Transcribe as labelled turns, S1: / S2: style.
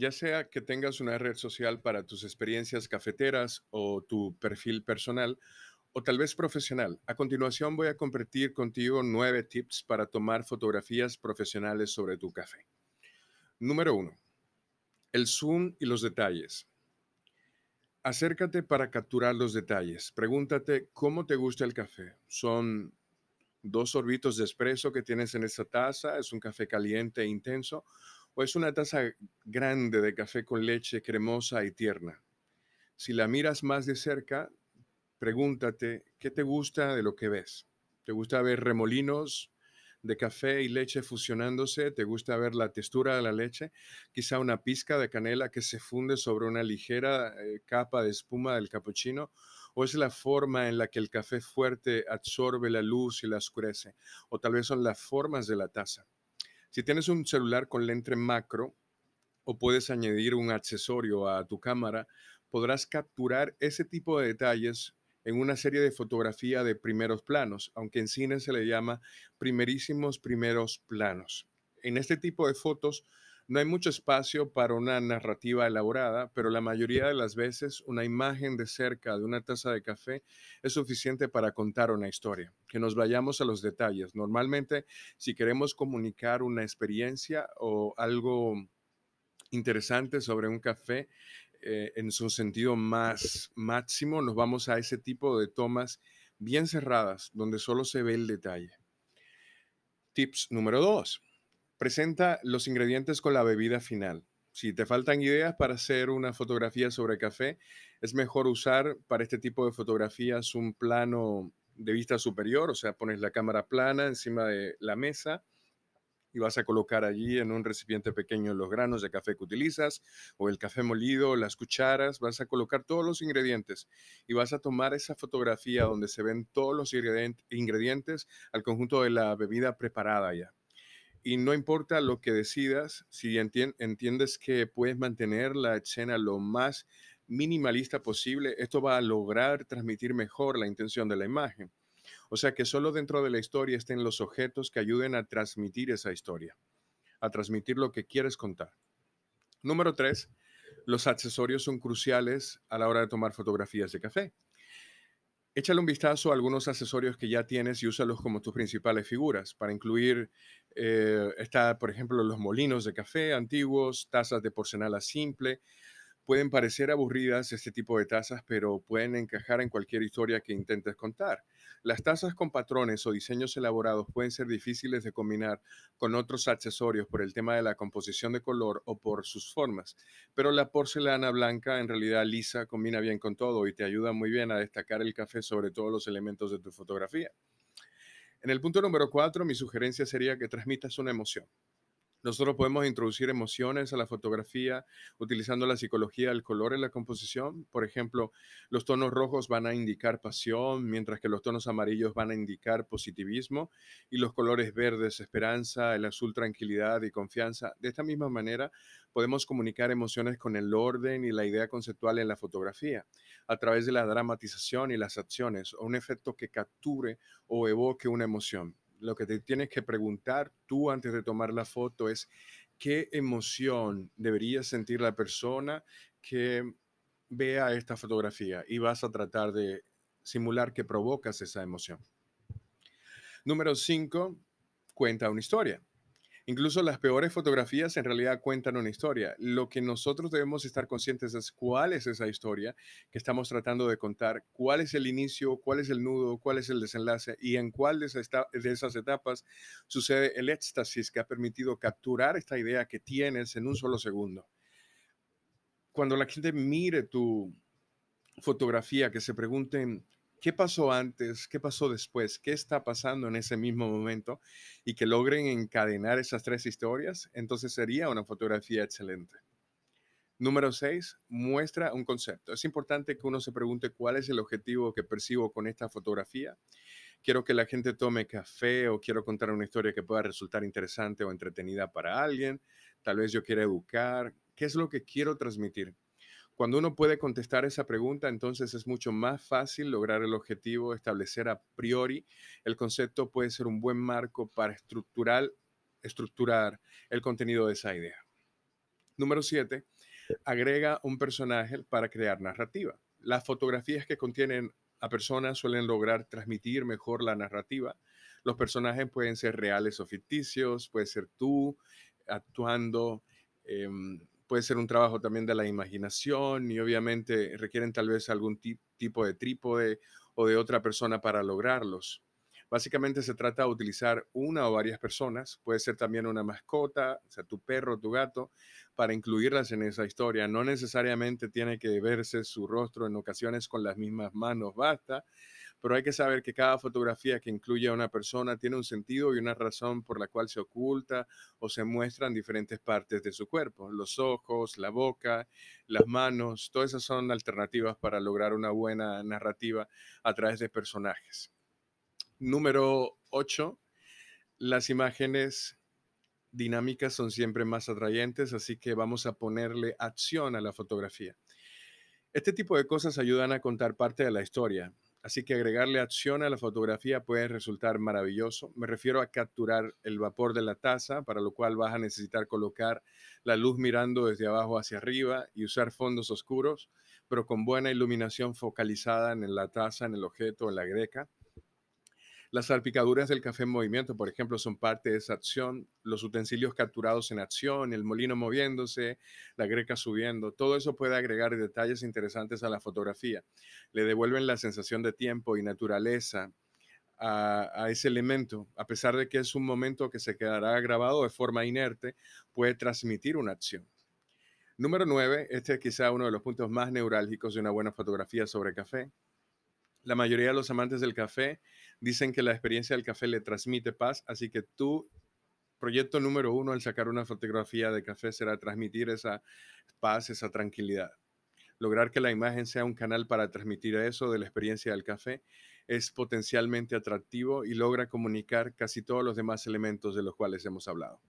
S1: ya sea que tengas una red social para tus experiencias cafeteras o tu perfil personal, o tal vez profesional. A continuación voy a compartir contigo nueve tips para tomar fotografías profesionales sobre tu café. Número uno, el zoom y los detalles. Acércate para capturar los detalles. Pregúntate cómo te gusta el café. ¿Son dos sorbitos de espresso que tienes en esa taza? ¿Es un café caliente e intenso? ¿O es una taza grande de café con leche cremosa y tierna? Si la miras más de cerca, pregúntate qué te gusta de lo que ves. ¿Te gusta ver remolinos de café y leche fusionándose? ¿Te gusta ver la textura de la leche? Quizá una pizca de canela que se funde sobre una ligera eh, capa de espuma del cappuccino. ¿O es la forma en la que el café fuerte absorbe la luz y la oscurece? ¿O tal vez son las formas de la taza? Si tienes un celular con lente macro o puedes añadir un accesorio a tu cámara, podrás capturar ese tipo de detalles en una serie de fotografía de primeros planos, aunque en cine se le llama primerísimos primeros planos. En este tipo de fotos no hay mucho espacio para una narrativa elaborada, pero la mayoría de las veces una imagen de cerca de una taza de café es suficiente para contar una historia. Que nos vayamos a los detalles. Normalmente, si queremos comunicar una experiencia o algo interesante sobre un café, eh, en su sentido más máximo, nos vamos a ese tipo de tomas bien cerradas, donde solo se ve el detalle. Tips número dos. Presenta los ingredientes con la bebida final. Si te faltan ideas para hacer una fotografía sobre café, es mejor usar para este tipo de fotografías un plano de vista superior, o sea, pones la cámara plana encima de la mesa y vas a colocar allí en un recipiente pequeño los granos de café que utilizas o el café molido, las cucharas, vas a colocar todos los ingredientes y vas a tomar esa fotografía donde se ven todos los ingredientes al conjunto de la bebida preparada ya. Y no importa lo que decidas, si entiendes que puedes mantener la escena lo más minimalista posible, esto va a lograr transmitir mejor la intención de la imagen. O sea, que solo dentro de la historia estén los objetos que ayuden a transmitir esa historia, a transmitir lo que quieres contar. Número tres, los accesorios son cruciales a la hora de tomar fotografías de café. Échale un vistazo a algunos accesorios que ya tienes y úsalos como tus principales figuras. Para incluir, eh, está, por ejemplo, los molinos de café antiguos, tazas de porcelana simple, Pueden parecer aburridas este tipo de tazas, pero pueden encajar en cualquier historia que intentes contar. Las tazas con patrones o diseños elaborados pueden ser difíciles de combinar con otros accesorios por el tema de la composición de color o por sus formas, pero la porcelana blanca en realidad lisa combina bien con todo y te ayuda muy bien a destacar el café sobre todos los elementos de tu fotografía. En el punto número cuatro, mi sugerencia sería que transmitas una emoción. Nosotros podemos introducir emociones a la fotografía utilizando la psicología del color en la composición. Por ejemplo, los tonos rojos van a indicar pasión, mientras que los tonos amarillos van a indicar positivismo y los colores verdes esperanza, el azul tranquilidad y confianza. De esta misma manera, podemos comunicar emociones con el orden y la idea conceptual en la fotografía, a través de la dramatización y las acciones, o un efecto que capture o evoque una emoción lo que te tienes que preguntar tú antes de tomar la foto es qué emoción debería sentir la persona que vea esta fotografía y vas a tratar de simular que provocas esa emoción. Número 5, cuenta una historia. Incluso las peores fotografías en realidad cuentan una historia. Lo que nosotros debemos estar conscientes es cuál es esa historia que estamos tratando de contar, cuál es el inicio, cuál es el nudo, cuál es el desenlace y en cuál de esas etapas sucede el éxtasis que ha permitido capturar esta idea que tienes en un solo segundo. Cuando la gente mire tu fotografía, que se pregunten, qué pasó antes, qué pasó después, qué está pasando en ese mismo momento y que logren encadenar esas tres historias, entonces sería una fotografía excelente. Número seis, muestra un concepto. Es importante que uno se pregunte cuál es el objetivo que percibo con esta fotografía. Quiero que la gente tome café o quiero contar una historia que pueda resultar interesante o entretenida para alguien. Tal vez yo quiera educar. ¿Qué es lo que quiero transmitir? Cuando uno puede contestar esa pregunta, entonces es mucho más fácil lograr el objetivo, establecer a priori. El concepto puede ser un buen marco para estructurar, estructurar el contenido de esa idea. Número 7. Agrega un personaje para crear narrativa. Las fotografías que contienen a personas suelen lograr transmitir mejor la narrativa. Los personajes pueden ser reales o ficticios, puede ser tú actuando, em, puede ser un trabajo también de la imaginación y obviamente requieren tal vez algún tipo de trípode o de otra persona para lograrlos. Básicamente se trata de utilizar una o varias personas, puede ser también una mascota, o sea, tu perro, tu gato, para incluirlas en esa historia. No necesariamente tiene que verse su rostro en ocasiones con las mismas manos, basta, pero hay que saber que cada fotografía que incluye a una persona tiene un sentido y una razón por la cual se oculta o se muestran diferentes partes de su cuerpo, los ojos, la boca, las manos, todas esas son alternativas para lograr una buena narrativa a través de personajes. Número 8. Las imágenes dinámicas son siempre más atrayentes, así que vamos a ponerle acción a la fotografía. Este tipo de cosas ayudan a contar parte de la historia. Así que agregarle acción a la fotografía puede resultar maravilloso. Me refiero a capturar el vapor de la taza, para lo cual vas a necesitar colocar la luz mirando desde abajo hacia arriba y usar fondos oscuros, pero con buena iluminación focalizada en la taza, en el objeto, en la greca. Las salpicaduras del café en movimiento, por ejemplo, son parte de esa acción. Los utensilios capturados en acción, el molino moviéndose, la greca subiendo, todo eso puede agregar detalles interesantes a la fotografía. Le devuelven la sensación de tiempo y naturaleza a, ese elemento, a pesar de que es un momento que se quedará grabado de forma inerte, puede transmitir una acción. Número 9, este es quizá uno de los puntos más neurálgicos de una buena fotografía sobre café. La mayoría de los amantes del café dicen que la experiencia del café le transmite paz, así que tu proyecto número uno al sacar una fotografía de café será transmitir esa paz, esa tranquilidad. Lograr que la imagen sea un canal para transmitir eso de la experiencia del café es potencialmente atractivo y logra comunicar casi todos los demás elementos de los cuales hemos hablado.